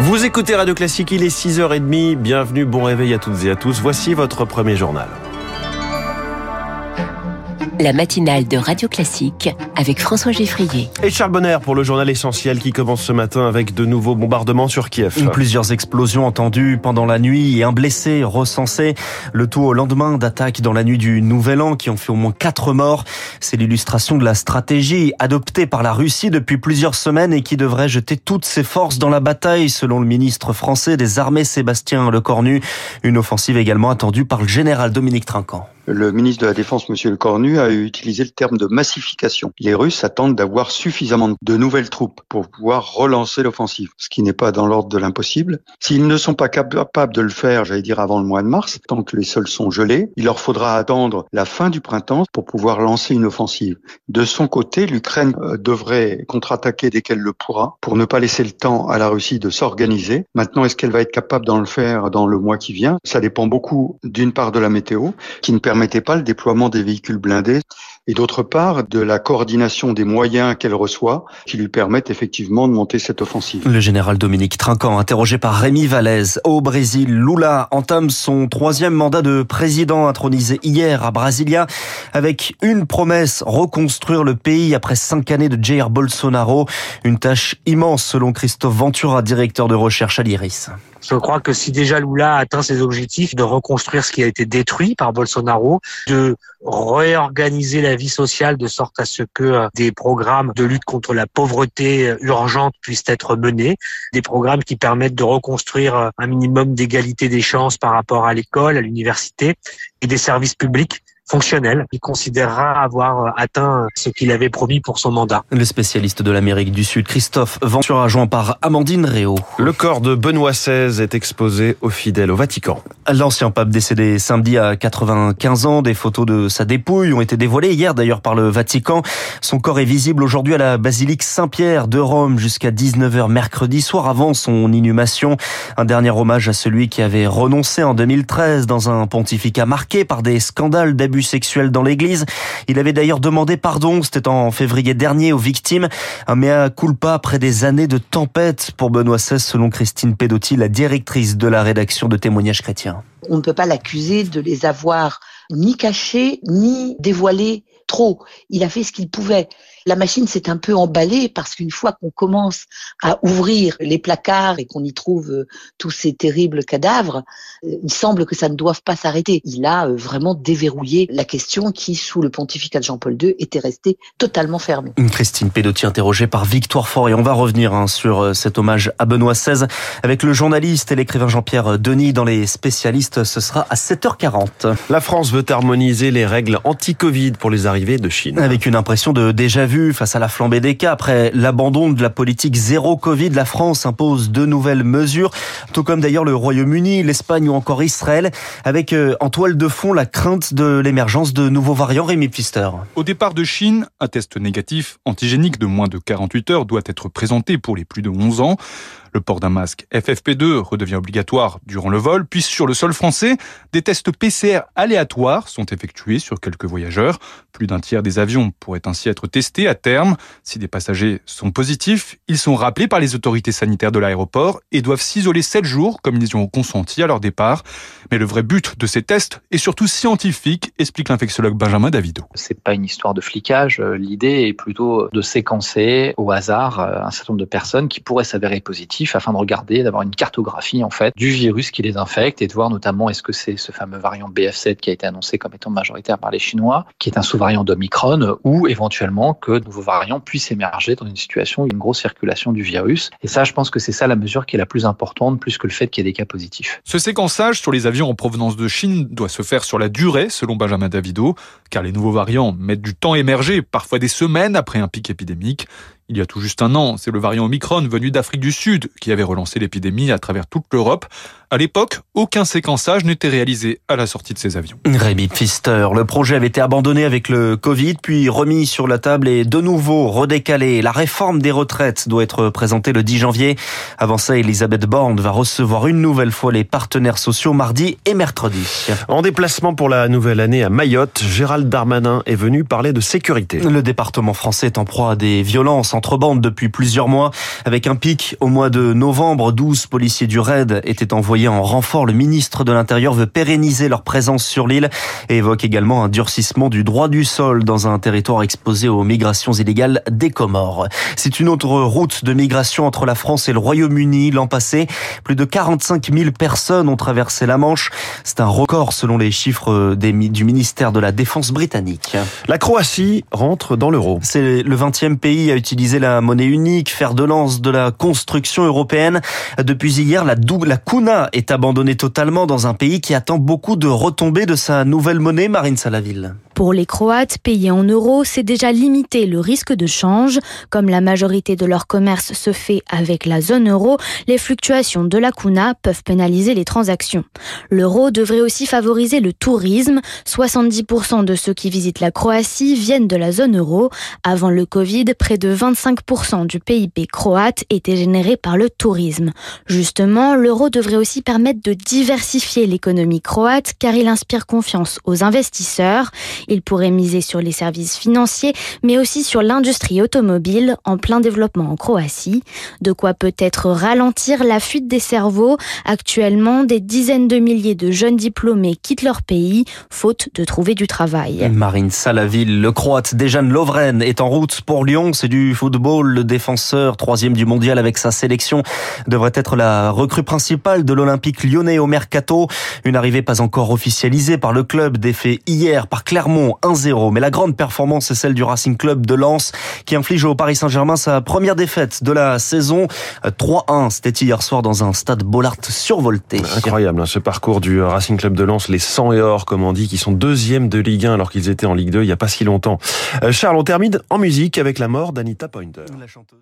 Vous écoutez Radio Classique, il est 6h30. Bienvenue, bon réveil à toutes et à tous. Voici votre premier journal la matinale de Radio Classique avec François Geffrier. Et Charles Bonner pour le journal essentiel qui commence ce matin avec de nouveaux bombardements sur Kiev. Plusieurs explosions entendues pendant la nuit et un blessé recensé. Le tout au lendemain d'attaques dans la nuit du Nouvel An qui ont fait au moins quatre morts. C'est l'illustration de la stratégie adoptée par la Russie depuis plusieurs semaines et qui devrait jeter toutes ses forces dans la bataille selon le ministre français des armées Sébastien Lecornu. Une offensive également attendue par le général Dominique Trinquant. Le ministre de la Défense, Monsieur Lecornu, a utilisé le terme de massification. Les Russes attendent d'avoir suffisamment de nouvelles troupes pour pouvoir relancer l'offensive, ce qui n'est pas dans l'ordre de l'impossible. S'ils ne sont pas capables de le faire, j'allais dire avant le mois de mars, tant que les sols sont gelés, il leur faudra attendre la fin du printemps pour pouvoir lancer une offensive. De son côté, l'Ukraine euh, devrait contre-attaquer dès qu'elle le pourra pour ne pas laisser le temps à la Russie de s'organiser. Maintenant, est-ce qu'elle va être capable d'en le faire dans le mois qui vient? Ça dépend beaucoup d'une part de la météo, qui ne permet permettait pas le déploiement des véhicules blindés et d'autre part de la coordination des moyens qu'elle reçoit qui lui permettent effectivement de monter cette offensive. Le général Dominique Trinquant, interrogé par Rémi Vallès. Au Brésil, Lula entame son troisième mandat de président intronisé hier à Brasilia avec une promesse, reconstruire le pays après cinq années de Jair Bolsonaro. Une tâche immense selon Christophe Ventura, directeur de recherche à l'IRIS. Je crois que si déjà Lula a atteint ses objectifs de reconstruire ce qui a été détruit par Bolsonaro, de réorganiser la vie sociale de sorte à ce que euh, des programmes de lutte contre la pauvreté euh, urgente puissent être menés, des programmes qui permettent de reconstruire euh, un minimum d'égalité des chances par rapport à l'école, à l'université et des services publics fonctionnel. Il considérera avoir euh, atteint ce qu'il avait promis pour son mandat. Le spécialiste de l'Amérique du Sud, Christophe Ventura, joint par Amandine Réau. Le corps de Benoît XVI est exposé aux fidèles au Vatican. L'ancien pape décédé samedi à 95 ans, des photos de sa dépouille ont été dévoilées hier d'ailleurs par le Vatican. Son corps est visible aujourd'hui à la basilique Saint-Pierre de Rome jusqu'à 19h mercredi soir avant son inhumation. Un dernier hommage à celui qui avait renoncé en 2013 dans un pontificat marqué par des scandales d'abus sexuel dans l'église. Il avait d'ailleurs demandé pardon, c'était en février dernier, aux victimes. Un mea culpa après des années de tempête pour Benoît XVI, selon Christine Pedotti, la directrice de la rédaction de témoignages chrétiens. On ne peut pas l'accuser de les avoir ni cachés, ni dévoilés trop. Il a fait ce qu'il pouvait la machine s'est un peu emballée parce qu'une fois qu'on commence à ouvrir les placards et qu'on y trouve euh, tous ces terribles cadavres, euh, il semble que ça ne doive pas s'arrêter. Il a euh, vraiment déverrouillé la question qui, sous le pontificat de Jean-Paul II, était restée totalement fermée. Christine Pedotti interrogée par Victoire Fort et on va revenir hein, sur cet hommage à Benoît XVI avec le journaliste et l'écrivain Jean-Pierre Denis dans les spécialistes. Ce sera à 7h40. La France veut harmoniser les règles anti-Covid pour les arrivées de Chine. Avec une impression de déjà vu face à la flambée des cas. Après l'abandon de la politique zéro Covid, la France impose de nouvelles mesures, tout comme d'ailleurs le Royaume-Uni, l'Espagne ou encore Israël, avec euh, en toile de fond la crainte de l'émergence de nouveaux variants. Rémi Pfister. Au départ de Chine, un test négatif antigénique de moins de 48 heures doit être présenté pour les plus de 11 ans. Le port d'un masque FFP2 redevient obligatoire durant le vol, puis sur le sol français, des tests PCR aléatoires sont effectués sur quelques voyageurs. Plus d'un tiers des avions pourraient ainsi être testés à terme. Si des passagers sont positifs, ils sont rappelés par les autorités sanitaires de l'aéroport et doivent s'isoler 7 jours comme ils y ont consenti à leur départ. Mais le vrai but de ces tests est surtout scientifique, explique l'infectiologue Benjamin Davido. C'est pas une histoire de flicage, l'idée est plutôt de séquencer au hasard euh, un certain nombre de personnes qui pourraient s'avérer positives afin de regarder, d'avoir une cartographie en fait du virus qui les infecte et de voir notamment est-ce que c'est ce fameux variant BF7 qui a été annoncé comme étant majoritaire par les Chinois, qui est un sous-variant d'Omicron, ou éventuellement que de nouveaux variants puissent émerger dans une situation où une grosse circulation du virus. Et ça, je pense que c'est ça la mesure qui est la plus importante, plus que le fait qu'il y ait des cas positifs. Ce séquençage sur les avions en provenance de Chine doit se faire sur la durée, selon Benjamin Davido, car les nouveaux variants mettent du temps à émerger, parfois des semaines après un pic épidémique. Il y a tout juste un an, c'est le variant Omicron venu d'Afrique du Sud qui avait relancé l'épidémie à travers toute l'Europe. À l'époque, aucun séquençage n'était réalisé à la sortie de ces avions. Rémi Pfister, le projet avait été abandonné avec le Covid, puis remis sur la table et de nouveau redécalé. La réforme des retraites doit être présentée le 10 janvier. Avant ça, Elisabeth Borne va recevoir une nouvelle fois les partenaires sociaux mardi et mercredi. En déplacement pour la nouvelle année à Mayotte, Gérald Darmanin est venu parler de sécurité. Le département français est en proie à des violences centre-bande depuis plusieurs mois. Avec un pic au mois de novembre, 12 policiers du RAID étaient envoyés en renfort. Le ministre de l'Intérieur veut pérenniser leur présence sur l'île et évoque également un durcissement du droit du sol dans un territoire exposé aux migrations illégales des Comores. C'est une autre route de migration entre la France et le Royaume-Uni. L'an passé, plus de 45 000 personnes ont traversé la Manche. C'est un record selon les chiffres du ministère de la Défense britannique. La Croatie rentre dans l'euro. C'est le 20e pays à utiliser la monnaie unique, fer de lance de la construction européenne. Depuis hier, la, la Kuna est abandonnée totalement dans un pays qui attend beaucoup de retombées de sa nouvelle monnaie, Marine Salaville. Pour les Croates, payer en euros, c'est déjà limiter le risque de change. Comme la majorité de leur commerce se fait avec la zone euro, les fluctuations de la kuna peuvent pénaliser les transactions. L'euro devrait aussi favoriser le tourisme. 70% de ceux qui visitent la Croatie viennent de la zone euro. Avant le Covid, près de 25% du PIB croate était généré par le tourisme. Justement, l'euro devrait aussi permettre de diversifier l'économie croate car il inspire confiance aux investisseurs. Il pourrait miser sur les services financiers, mais aussi sur l'industrie automobile en plein développement en Croatie. De quoi peut-être ralentir la fuite des cerveaux. Actuellement, des dizaines de milliers de jeunes diplômés quittent leur pays, faute de trouver du travail. Marine Salaville, le croate Dejan Lovren est en route pour Lyon. C'est du football. Le défenseur, troisième du mondial avec sa sélection, devrait être la recrue principale de l'Olympique lyonnais au Mercato. Une arrivée pas encore officialisée par le club, défait hier par Clermont 1-0. Mais la grande performance est celle du Racing Club de Lens qui inflige au Paris Saint-Germain sa première défaite de la saison. 3-1, c'était hier soir dans un stade Bollard survolté. Incroyable hein, ce parcours du Racing Club de Lens, les 100 et or comme on dit, qui sont deuxième de Ligue 1 alors qu'ils étaient en Ligue 2 il n'y a pas si longtemps. Euh, Charles, on termine en musique avec la mort d'Anita Pointer. La chanteuse.